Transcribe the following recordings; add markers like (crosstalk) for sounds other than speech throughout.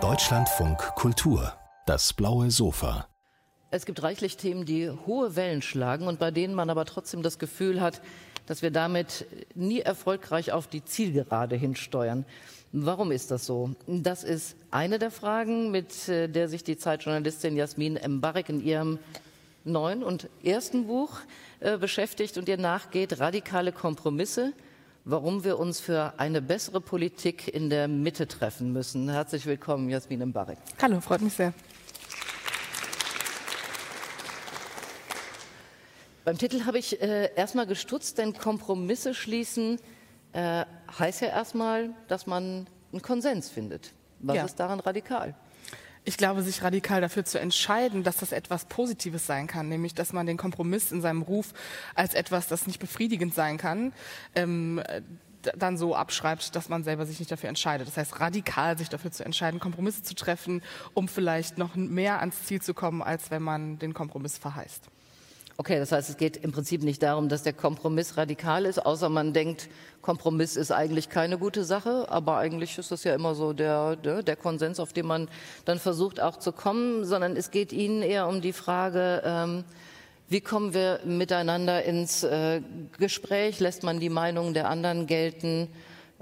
Deutschlandfunk Kultur, das blaue Sofa. Es gibt reichlich Themen, die hohe Wellen schlagen und bei denen man aber trotzdem das Gefühl hat, dass wir damit nie erfolgreich auf die Zielgerade hinsteuern. Warum ist das so? Das ist eine der Fragen, mit äh, der sich die Zeitjournalistin Jasmin Mbarek in ihrem neuen und ersten Buch äh, beschäftigt und ihr nachgeht, radikale Kompromisse, warum wir uns für eine bessere Politik in der Mitte treffen müssen. Herzlich willkommen, Jasmin Mbarek. Hallo, freut mich sehr. Beim Titel habe ich äh, erstmal gestutzt, denn Kompromisse schließen äh, heißt ja erstmal, dass man einen Konsens findet. Was ja. ist daran radikal? Ich glaube, sich radikal dafür zu entscheiden, dass das etwas Positives sein kann, nämlich dass man den Kompromiss in seinem Ruf als etwas, das nicht befriedigend sein kann, ähm, dann so abschreibt, dass man selber sich nicht dafür entscheidet. Das heißt, radikal sich dafür zu entscheiden, Kompromisse zu treffen, um vielleicht noch mehr ans Ziel zu kommen, als wenn man den Kompromiss verheißt. Okay, das heißt, es geht im Prinzip nicht darum, dass der Kompromiss radikal ist, außer man denkt, Kompromiss ist eigentlich keine gute Sache, aber eigentlich ist das ja immer so der, der, der Konsens, auf den man dann versucht auch zu kommen, sondern es geht Ihnen eher um die Frage, ähm, wie kommen wir miteinander ins äh, Gespräch? Lässt man die Meinung der anderen gelten?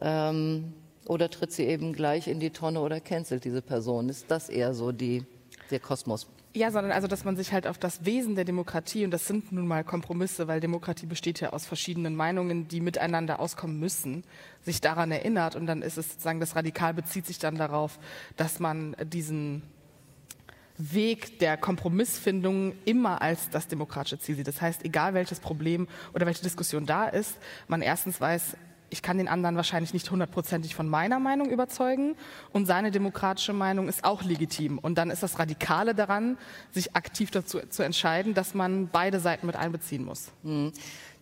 Ähm, oder tritt sie eben gleich in die Tonne oder cancelt diese Person? Ist das eher so die, der Kosmos? Ja, sondern also, dass man sich halt auf das Wesen der Demokratie, und das sind nun mal Kompromisse, weil Demokratie besteht ja aus verschiedenen Meinungen, die miteinander auskommen müssen, sich daran erinnert. Und dann ist es sozusagen, das Radikal bezieht sich dann darauf, dass man diesen Weg der Kompromissfindung immer als das demokratische Ziel sieht. Das heißt, egal welches Problem oder welche Diskussion da ist, man erstens weiß, ich kann den anderen wahrscheinlich nicht hundertprozentig von meiner Meinung überzeugen und seine demokratische Meinung ist auch legitim. Und dann ist das Radikale daran, sich aktiv dazu zu entscheiden, dass man beide Seiten mit einbeziehen muss. Hm.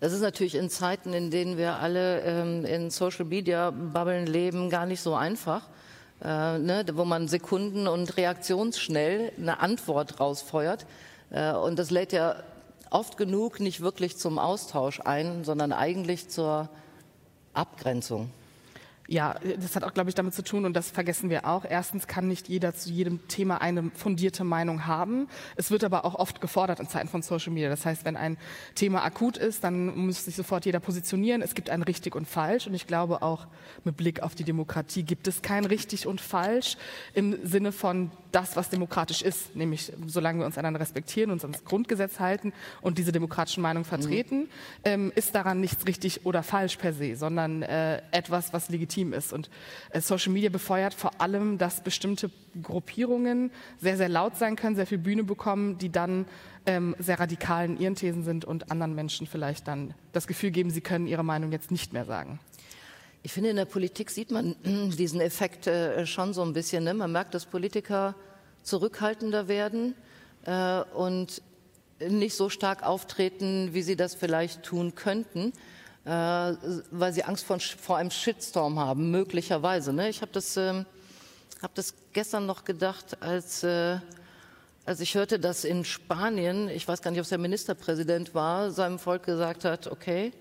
Das ist natürlich in Zeiten, in denen wir alle ähm, in Social Media Bubbeln leben, gar nicht so einfach. Äh, ne, wo man Sekunden und reaktionsschnell eine Antwort rausfeuert. Äh, und das lädt ja oft genug nicht wirklich zum Austausch ein, sondern eigentlich zur Abgrenzung. Ja, das hat auch, glaube ich, damit zu tun, und das vergessen wir auch. Erstens kann nicht jeder zu jedem Thema eine fundierte Meinung haben. Es wird aber auch oft gefordert in Zeiten von Social Media. Das heißt, wenn ein Thema akut ist, dann muss sich sofort jeder positionieren. Es gibt ein richtig und falsch. Und ich glaube auch mit Blick auf die Demokratie gibt es kein richtig und falsch im Sinne von das, was demokratisch ist. Nämlich, solange wir uns einander respektieren, uns ans Grundgesetz halten und diese demokratischen Meinungen vertreten, mhm. ähm, ist daran nichts richtig oder falsch per se, sondern äh, etwas, was legitim legitim ist. Und äh, Social Media befeuert vor allem, dass bestimmte Gruppierungen sehr, sehr laut sein können, sehr viel Bühne bekommen, die dann ähm, sehr radikal in ihren Thesen sind und anderen Menschen vielleicht dann das Gefühl geben, sie können ihre Meinung jetzt nicht mehr sagen. Ich finde, in der Politik sieht man (clears throat) diesen Effekt äh, schon so ein bisschen. Ne? Man merkt, dass Politiker zurückhaltender werden äh, und nicht so stark auftreten, wie sie das vielleicht tun könnten äh, weil sie Angst vor, vor, einem Shitstorm haben, möglicherweise. Ne? Ich habe das, äh, hab das gestern noch gedacht, als, äh, als ich hörte, dass in Spanien, ich weiß gar nicht, ob es der Ministerpräsident war, seinem Volk gesagt hat, okay,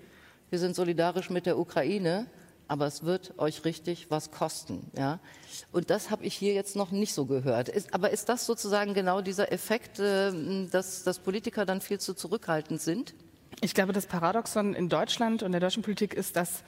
wir sind solidarisch mit der Ukraine, aber es wird euch richtig was kosten. Ja? Und das habe ich hier jetzt noch nicht so gehört. Ist, aber ist das sozusagen genau dieser Effekt, äh, dass, dass Politiker dann viel zu zurückhaltend sind? Ich glaube, das Paradoxon in Deutschland und der deutschen Politik ist, dass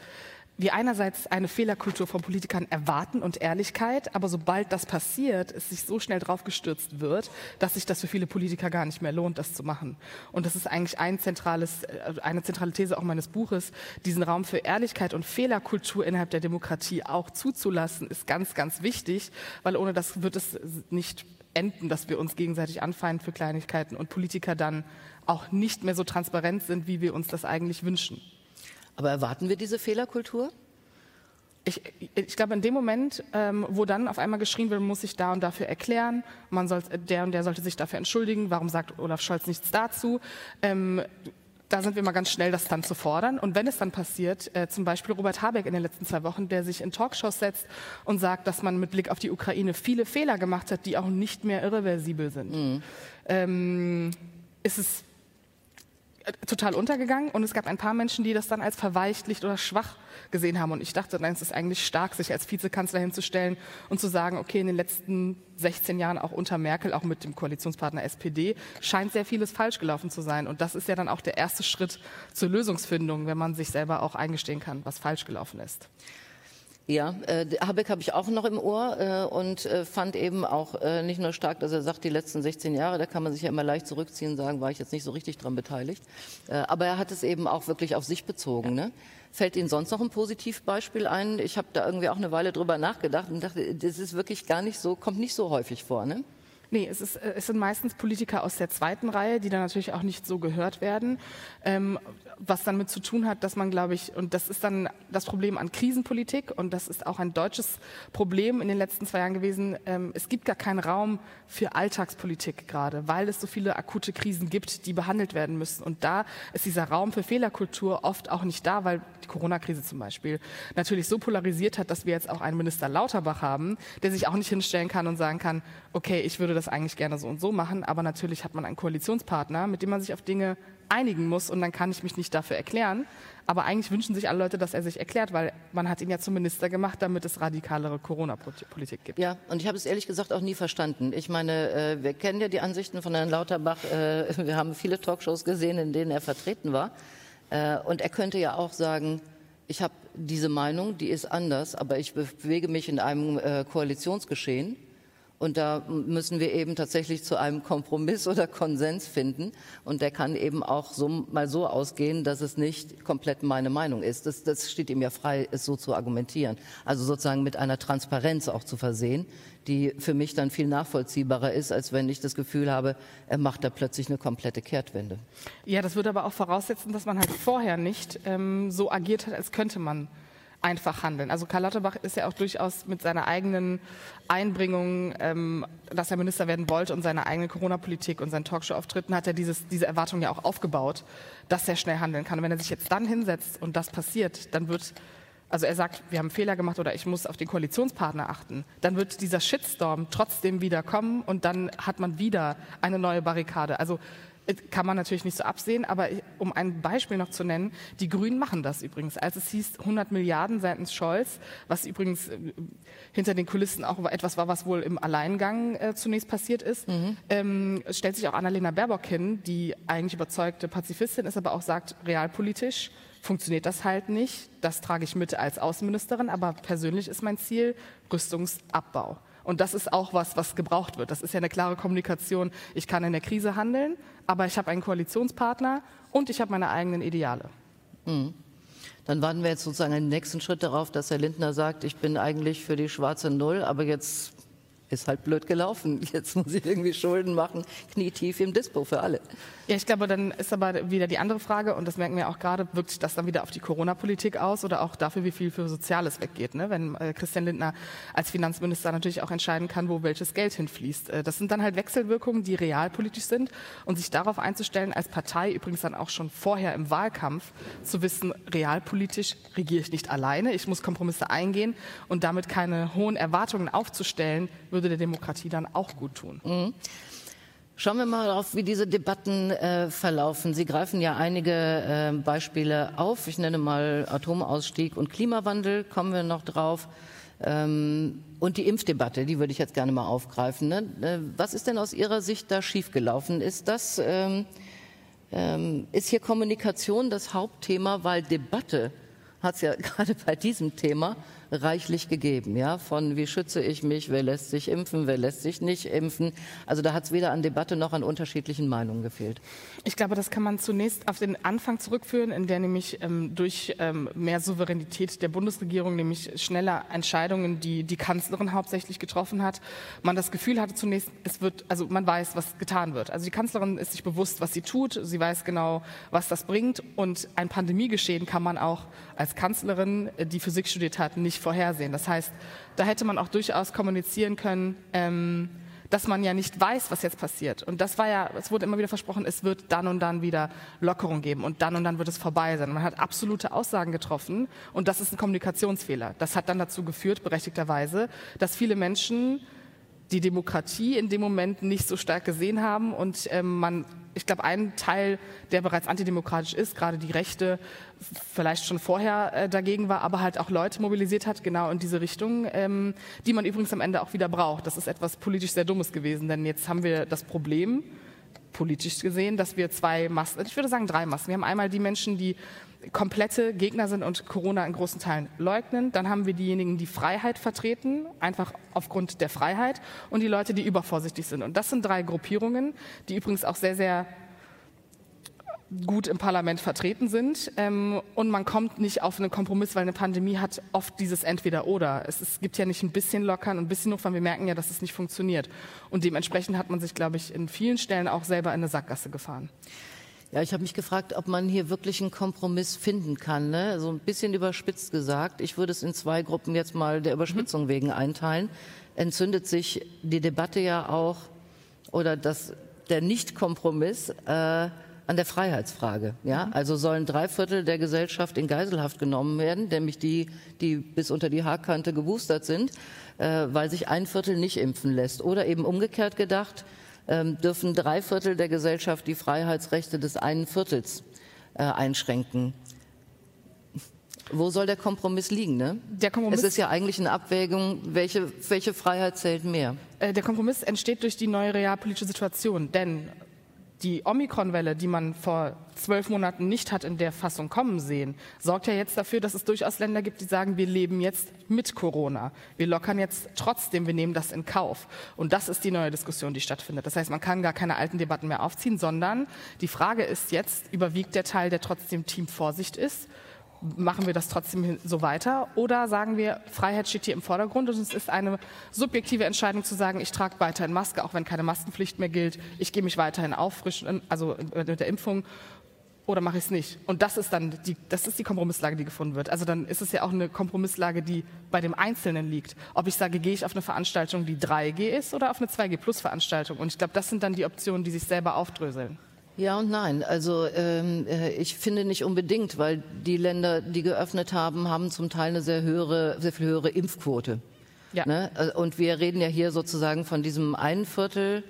wir einerseits eine Fehlerkultur von Politikern erwarten und Ehrlichkeit, aber sobald das passiert, es sich so schnell draufgestürzt wird, dass sich das für viele Politiker gar nicht mehr lohnt, das zu machen. Und das ist eigentlich ein zentrales, äh, eine zentrale These auch meines Buches. Diesen Raum für Ehrlichkeit und Fehlerkultur innerhalb der Demokratie auch zuzulassen, ist ganz, ganz wichtig, weil ohne das wird es nicht enden, dass wir uns gegenseitig anfeinden für Kleinigkeiten und Politiker dann auch nicht mehr so transparent sind, wie wir uns das eigentlich wünschen. Aber erwarten wir diese Fehlerkultur? Ich, ich glaube, in dem Moment, ähm, wo dann auf einmal geschrien wird, muss sich da und dafür erklären, man soll, der und der sollte sich dafür entschuldigen, warum sagt Olaf Scholz nichts dazu? Ähm, da sind wir mal ganz schnell, das dann zu fordern. Und wenn es dann passiert, äh, zum Beispiel Robert Habeck in den letzten zwei Wochen, der sich in Talkshows setzt und sagt, dass man mit Blick auf die Ukraine viele Fehler gemacht hat, die auch nicht mehr irreversibel sind, mhm. ähm, ist es total untergegangen und es gab ein paar Menschen, die das dann als verweichtlicht oder schwach gesehen haben. Und ich dachte, nein, es ist eigentlich stark, sich als Vizekanzler hinzustellen und zu sagen, okay, in den letzten 16 Jahren auch unter Merkel, auch mit dem Koalitionspartner SPD, scheint sehr vieles falsch gelaufen zu sein. Und das ist ja dann auch der erste Schritt zur Lösungsfindung, wenn man sich selber auch eingestehen kann, was falsch gelaufen ist. Ja, äh, Habeck habe ich auch noch im Ohr äh, und äh, fand eben auch äh, nicht nur stark, dass er sagt, die letzten 16 Jahre, da kann man sich ja immer leicht zurückziehen und sagen, war ich jetzt nicht so richtig dran beteiligt. Äh, aber er hat es eben auch wirklich auf sich bezogen. Ne? Fällt Ihnen sonst noch ein Positivbeispiel ein? Ich habe da irgendwie auch eine Weile drüber nachgedacht und dachte, das ist wirklich gar nicht so, kommt nicht so häufig vor. Ne? Nee, es, ist, äh, es sind meistens Politiker aus der zweiten Reihe, die dann natürlich auch nicht so gehört werden. Ähm, was damit zu tun hat, dass man, glaube ich, und das ist dann das Problem an Krisenpolitik und das ist auch ein deutsches Problem in den letzten zwei Jahren gewesen. Ähm, es gibt gar keinen Raum für Alltagspolitik gerade, weil es so viele akute Krisen gibt, die behandelt werden müssen. Und da ist dieser Raum für Fehlerkultur oft auch nicht da, weil die Corona-Krise zum Beispiel natürlich so polarisiert hat, dass wir jetzt auch einen Minister Lauterbach haben, der sich auch nicht hinstellen kann und sagen kann, okay, ich würde das eigentlich gerne so und so machen, aber natürlich hat man einen Koalitionspartner, mit dem man sich auf Dinge einigen muss und dann kann ich mich nicht dafür erklären. Aber eigentlich wünschen sich alle Leute, dass er sich erklärt, weil man hat ihn ja zum Minister gemacht, damit es radikalere Corona-Politik gibt. Ja, und ich habe es ehrlich gesagt auch nie verstanden. Ich meine, äh, wir kennen ja die Ansichten von Herrn Lauterbach. Äh, wir haben viele Talkshows gesehen, in denen er vertreten war. Äh, und er könnte ja auch sagen, ich habe diese Meinung, die ist anders, aber ich bewege mich in einem Koalitionsgeschehen und da müssen wir eben tatsächlich zu einem Kompromiss oder Konsens finden. Und der kann eben auch so, mal so ausgehen, dass es nicht komplett meine Meinung ist. Das, das steht ihm ja frei, es so zu argumentieren. Also sozusagen mit einer Transparenz auch zu versehen, die für mich dann viel nachvollziehbarer ist, als wenn ich das Gefühl habe, er macht da plötzlich eine komplette Kehrtwende. Ja, das würde aber auch voraussetzen, dass man halt vorher nicht ähm, so agiert hat, als könnte man einfach handeln. Also Karl Lauterbach ist ja auch durchaus mit seiner eigenen Einbringung, ähm, dass er Minister werden wollte und seiner eigenen Corona-Politik und seinen Talkshow-Auftritten hat er dieses, diese Erwartung ja auch aufgebaut, dass er schnell handeln kann. Und wenn er sich jetzt dann hinsetzt und das passiert, dann wird also er sagt, wir haben Fehler gemacht oder ich muss auf den Koalitionspartner achten, dann wird dieser Shitstorm trotzdem wieder kommen und dann hat man wieder eine neue Barrikade. Also kann man natürlich nicht so absehen, aber um ein Beispiel noch zu nennen, die Grünen machen das übrigens. Als es hieß 100 Milliarden seitens Scholz, was übrigens äh, hinter den Kulissen auch etwas war, was wohl im Alleingang äh, zunächst passiert ist, mhm. ähm, stellt sich auch Annalena Baerbock hin, die eigentlich überzeugte Pazifistin ist, aber auch sagt, realpolitisch funktioniert das halt nicht. Das trage ich mit als Außenministerin, aber persönlich ist mein Ziel Rüstungsabbau. Und das ist auch was, was gebraucht wird. Das ist ja eine klare Kommunikation. Ich kann in der Krise handeln, aber ich habe einen Koalitionspartner und ich habe meine eigenen Ideale. Mhm. Dann warten wir jetzt sozusagen den nächsten Schritt darauf, dass Herr Lindner sagt, ich bin eigentlich für die schwarze Null, aber jetzt ist halt blöd gelaufen. (laughs) Jetzt muss ich irgendwie Schulden machen, knietief im Dispo für alle. Ja, ich glaube, dann ist aber wieder die andere Frage, und das merken wir auch gerade, wirkt sich das dann wieder auf die Corona-Politik aus oder auch dafür, wie viel für Soziales weggeht. Ne? Wenn äh, Christian Lindner als Finanzminister natürlich auch entscheiden kann, wo welches Geld hinfließt. Äh, das sind dann halt Wechselwirkungen, die realpolitisch sind und sich darauf einzustellen, als Partei übrigens dann auch schon vorher im Wahlkampf zu wissen, realpolitisch regiere ich nicht alleine, ich muss Kompromisse eingehen und damit keine hohen Erwartungen aufzustellen, würde der Demokratie dann auch gut tun. Mhm. Schauen wir mal darauf, wie diese Debatten äh, verlaufen. Sie greifen ja einige äh, Beispiele auf. Ich nenne mal Atomausstieg und Klimawandel, kommen wir noch drauf. Ähm, und die Impfdebatte, die würde ich jetzt gerne mal aufgreifen. Ne? Äh, was ist denn aus Ihrer Sicht da schiefgelaufen? Ist das, ähm, ähm, ist hier Kommunikation das Hauptthema, weil Debatte hat es ja (laughs) gerade bei diesem Thema reichlich gegeben, ja, von wie schütze ich mich, wer lässt sich impfen, wer lässt sich nicht impfen. Also da hat es weder an Debatte noch an unterschiedlichen Meinungen gefehlt. Ich glaube, das kann man zunächst auf den Anfang zurückführen, in der nämlich ähm, durch ähm, mehr Souveränität der Bundesregierung, nämlich schneller Entscheidungen, die die Kanzlerin hauptsächlich getroffen hat, man das Gefühl hatte zunächst, es wird, also man weiß, was getan wird. Also die Kanzlerin ist sich bewusst, was sie tut, sie weiß genau, was das bringt und ein Pandemiegeschehen kann man auch als Kanzlerin, äh, die Physik studiert hat, nicht vorhersehen. Das heißt, da hätte man auch durchaus kommunizieren können, ähm, dass man ja nicht weiß, was jetzt passiert. Und das war ja, es wurde immer wieder versprochen, es wird dann und dann wieder Lockerung geben und dann und dann wird es vorbei sein. Man hat absolute Aussagen getroffen und das ist ein Kommunikationsfehler. Das hat dann dazu geführt, berechtigterweise, dass viele Menschen die Demokratie in dem Moment nicht so stark gesehen haben und ähm, man ich glaube, ein Teil, der bereits antidemokratisch ist, gerade die Rechte vielleicht schon vorher äh, dagegen war, aber halt auch Leute mobilisiert hat, genau in diese Richtung, ähm, die man übrigens am Ende auch wieder braucht. Das ist etwas politisch sehr Dummes gewesen, denn jetzt haben wir das Problem, politisch gesehen, dass wir zwei Massen, ich würde sagen drei Massen. Wir haben einmal die Menschen, die komplette Gegner sind und Corona in großen Teilen leugnen. Dann haben wir diejenigen, die Freiheit vertreten, einfach aufgrund der Freiheit. Und die Leute, die übervorsichtig sind. Und das sind drei Gruppierungen, die übrigens auch sehr, sehr gut im Parlament vertreten sind. Ähm, und man kommt nicht auf einen Kompromiss, weil eine Pandemie hat oft dieses Entweder-Oder. Es, gibt ja nicht ein bisschen lockern und ein bisschen hochfahren. Wir merken ja, dass es nicht funktioniert. Und dementsprechend hat man sich, glaube ich, in vielen Stellen auch selber in eine Sackgasse gefahren. Ja, ich habe mich gefragt, ob man hier wirklich einen Kompromiss finden kann. Ne? So ein bisschen überspitzt gesagt. Ich würde es in zwei Gruppen jetzt mal der Überspitzung mhm. wegen einteilen. Entzündet sich die Debatte ja auch oder das, der Nicht-Kompromiss äh, an der Freiheitsfrage. Ja? Mhm. Also sollen drei Viertel der Gesellschaft in Geiselhaft genommen werden, nämlich die, die bis unter die Haarkante geboostert sind, äh, weil sich ein Viertel nicht impfen lässt. Oder eben umgekehrt gedacht, dürfen drei Viertel der Gesellschaft die Freiheitsrechte des einen Viertels äh, einschränken. Wo soll der Kompromiss liegen? Ne? Der Kompromiss es ist ja eigentlich eine Abwägung, welche, welche Freiheit zählt mehr. Äh, der Kompromiss entsteht durch die neue realpolitische Situation. Denn die Omikron-Welle, die man vor zwölf Monaten nicht hat in der Fassung kommen sehen, sorgt ja jetzt dafür, dass es durchaus Länder gibt, die sagen, wir leben jetzt mit Corona. Wir lockern jetzt trotzdem, wir nehmen das in Kauf. Und das ist die neue Diskussion, die stattfindet. Das heißt, man kann gar keine alten Debatten mehr aufziehen, sondern die Frage ist jetzt, überwiegt der Teil, der trotzdem Team Vorsicht ist? Machen wir das trotzdem so weiter? Oder sagen wir, Freiheit steht hier im Vordergrund und es ist eine subjektive Entscheidung zu sagen, ich trage weiterhin Maske, auch wenn keine Maskenpflicht mehr gilt, ich gehe mich weiterhin auffrischen, also mit der Impfung oder mache ich es nicht? Und das ist dann die, das ist die Kompromisslage, die gefunden wird. Also dann ist es ja auch eine Kompromisslage, die bei dem Einzelnen liegt. Ob ich sage, gehe ich auf eine Veranstaltung, die 3G ist oder auf eine 2G Plus Veranstaltung. Und ich glaube, das sind dann die Optionen, die sich selber aufdröseln. Ja und nein. Also ähm, äh, ich finde nicht unbedingt, weil die Länder, die geöffnet haben, haben zum Teil eine sehr höhere, sehr viel höhere Impfquote. Ja. Ne? Äh, und wir reden ja hier sozusagen von diesem einen Viertel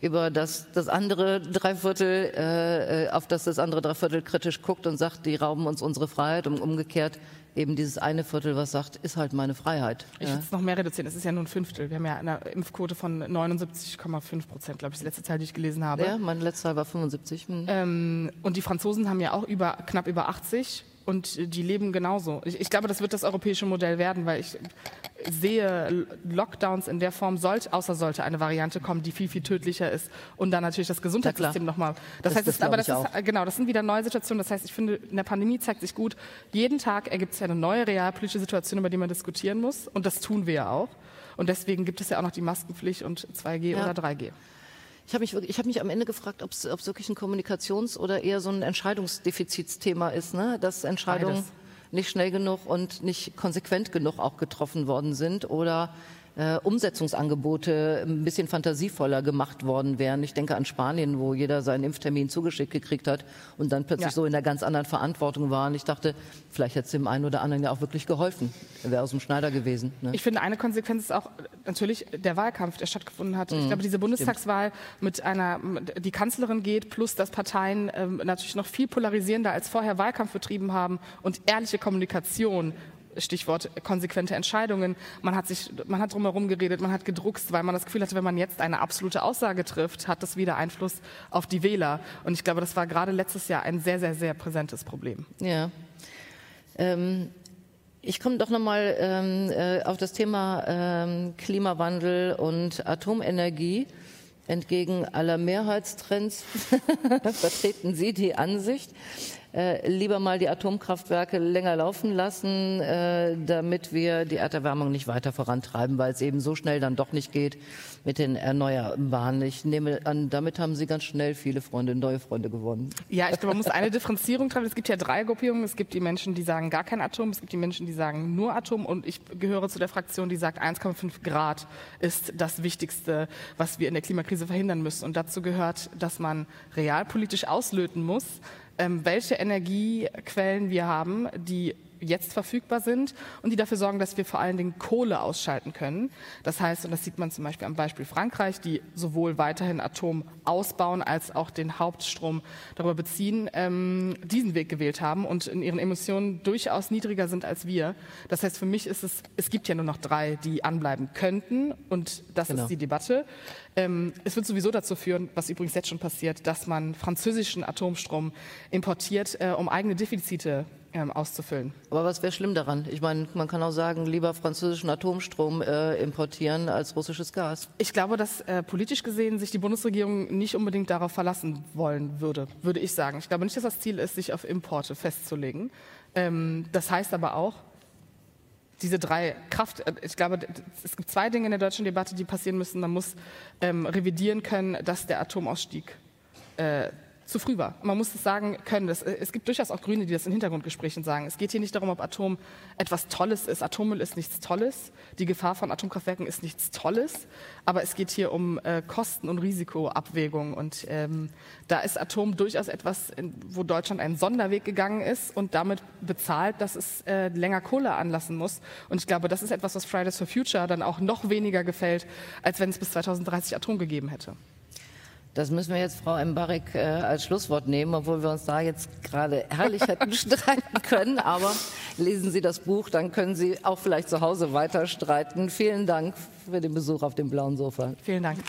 über das, das andere Dreiviertel, äh, äh, auf das das andere Dreiviertel kritisch guckt und sagt, die rauben uns unsere Freiheit und umgekehrt eben dieses eine Viertel, was sagt, ist halt meine Freiheit. Ich würde es noch mehr reduzieren. Es ist ja nur ein Fünftel. Wir haben ja eine Impfquote von 79,5 Prozent, glaube ich, die letzte Zahl, die ich gelesen habe. Ja, meine letzte Zahl war 75. Hm. Ähm, und die Franzosen haben ja auch über, knapp über 80 und die leben genauso. Ich, ich, glaube, das wird das europäische Modell werden, weil ich sehe Lockdowns in der Form, sollte, außer sollte eine Variante kommen, die viel, viel tödlicher ist und dann natürlich das Gesundheitssystem nochmal. Das, das heißt, das, aber das ist, genau, das sind wieder neue Situationen. Das heißt, ich finde, in der Pandemie zeigt sich gut, jeden Tag ergibt es ja eine neue realpolitische Situation, über die man diskutieren muss und das tun wir ja auch. Und deswegen gibt es ja auch noch die Maskenpflicht und 2G ja. oder 3G. Ich habe mich, ich hab mich am Ende gefragt, ob es wirklich ein Kommunikations- oder eher so ein Entscheidungsdefizitsthema ist, ne? dass Entscheidungen Beides. nicht schnell genug und nicht konsequent genug auch getroffen worden sind oder äh, Umsetzungsangebote ein bisschen fantasievoller gemacht worden wären. Ich denke an Spanien, wo jeder seinen Impftermin zugeschickt gekriegt hat und dann plötzlich ja. so in einer ganz anderen Verantwortung war. Und ich dachte, vielleicht hätte es dem einen oder anderen ja auch wirklich geholfen. Er wäre aus dem Schneider gewesen. Ne? Ich finde, eine Konsequenz ist auch natürlich der Wahlkampf, der stattgefunden hat. Mhm. Ich glaube, diese Bundestagswahl mit einer, die Kanzlerin geht, plus dass Parteien ähm, natürlich noch viel polarisierender als vorher Wahlkampf betrieben haben und ehrliche Kommunikation Stichwort konsequente Entscheidungen. Man hat sich, man hat drumherum geredet, man hat gedruckst, weil man das Gefühl hatte, wenn man jetzt eine absolute Aussage trifft, hat das wieder Einfluss auf die Wähler. Und ich glaube, das war gerade letztes Jahr ein sehr, sehr, sehr präsentes Problem. Ja. Ähm ich komme doch nochmal ähm, äh, auf das Thema ähm, Klimawandel und Atomenergie. Entgegen aller Mehrheitstrends (laughs) vertreten Sie die Ansicht, äh, lieber mal die Atomkraftwerke länger laufen lassen, äh, damit wir die Erderwärmung nicht weiter vorantreiben, weil es eben so schnell dann doch nicht geht mit den Erneuerbaren. Ich nehme an, damit haben Sie ganz schnell viele Freunde, neue Freunde gewonnen. Ja, ich glaube, man muss eine Differenzierung treffen. Es gibt ja drei Gruppierungen. Es gibt die Menschen, die sagen gar kein Atom. Es gibt die Menschen, die sagen nur Atom. Und ich gehöre zu der Fraktion, die sagt, 1,5 Grad ist das Wichtigste, was wir in der Klimakrise verhindern müssen. Und dazu gehört, dass man realpolitisch auslöten muss, ähm, welche Energiequellen wir haben, die jetzt verfügbar sind und die dafür sorgen, dass wir vor allen Dingen Kohle ausschalten können. Das heißt, und das sieht man zum Beispiel am Beispiel Frankreich, die sowohl weiterhin Atom ausbauen als auch den Hauptstrom darüber beziehen, ähm, diesen Weg gewählt haben und in ihren Emissionen durchaus niedriger sind als wir. Das heißt, für mich ist es, es gibt ja nur noch drei, die anbleiben könnten und das genau. ist die Debatte. Ähm, es wird sowieso dazu führen, was übrigens jetzt schon passiert, dass man französischen Atomstrom importiert, äh, um eigene Defizite ähm, auszufüllen. Aber was wäre schlimm daran? Ich meine, man kann auch sagen, lieber französischen Atomstrom äh, importieren als russisches Gas. Ich glaube, dass äh, politisch gesehen sich die Bundesregierung nicht unbedingt darauf verlassen wollen würde, würde ich sagen. Ich glaube nicht, dass das Ziel ist, sich auf Importe festzulegen. Ähm, das heißt aber auch, diese drei Kraft, äh, ich glaube, es gibt zwei Dinge in der deutschen Debatte, die passieren müssen. Man muss ähm, revidieren können, dass der Atomausstieg äh, zu früh war. Man muss es sagen können. Das, äh, es gibt durchaus auch Grüne, die das in Hintergrundgesprächen sagen. Es geht hier nicht darum, ob Atom etwas Tolles ist. Atommüll ist nichts Tolles. Die Gefahr von Atomkraftwerken ist nichts Tolles. Aber es geht hier um äh, Kosten- und Risikoabwägung. Und ähm, da ist Atom durchaus etwas, wo Deutschland einen Sonderweg gegangen ist und damit bezahlt, dass es äh, länger Kohle anlassen muss. Und ich glaube, das ist etwas, was Fridays for Future dann auch noch weniger gefällt, als wenn es bis 2030 Atom gegeben hätte. Das müssen wir jetzt Frau Embarek äh, als Schlusswort nehmen, obwohl wir uns da jetzt gerade herrlich hätten (laughs) streiten können. Aber lesen Sie das Buch, dann können Sie auch vielleicht zu Hause weiter streiten. Vielen Dank für den Besuch auf dem blauen Sofa. Vielen Dank.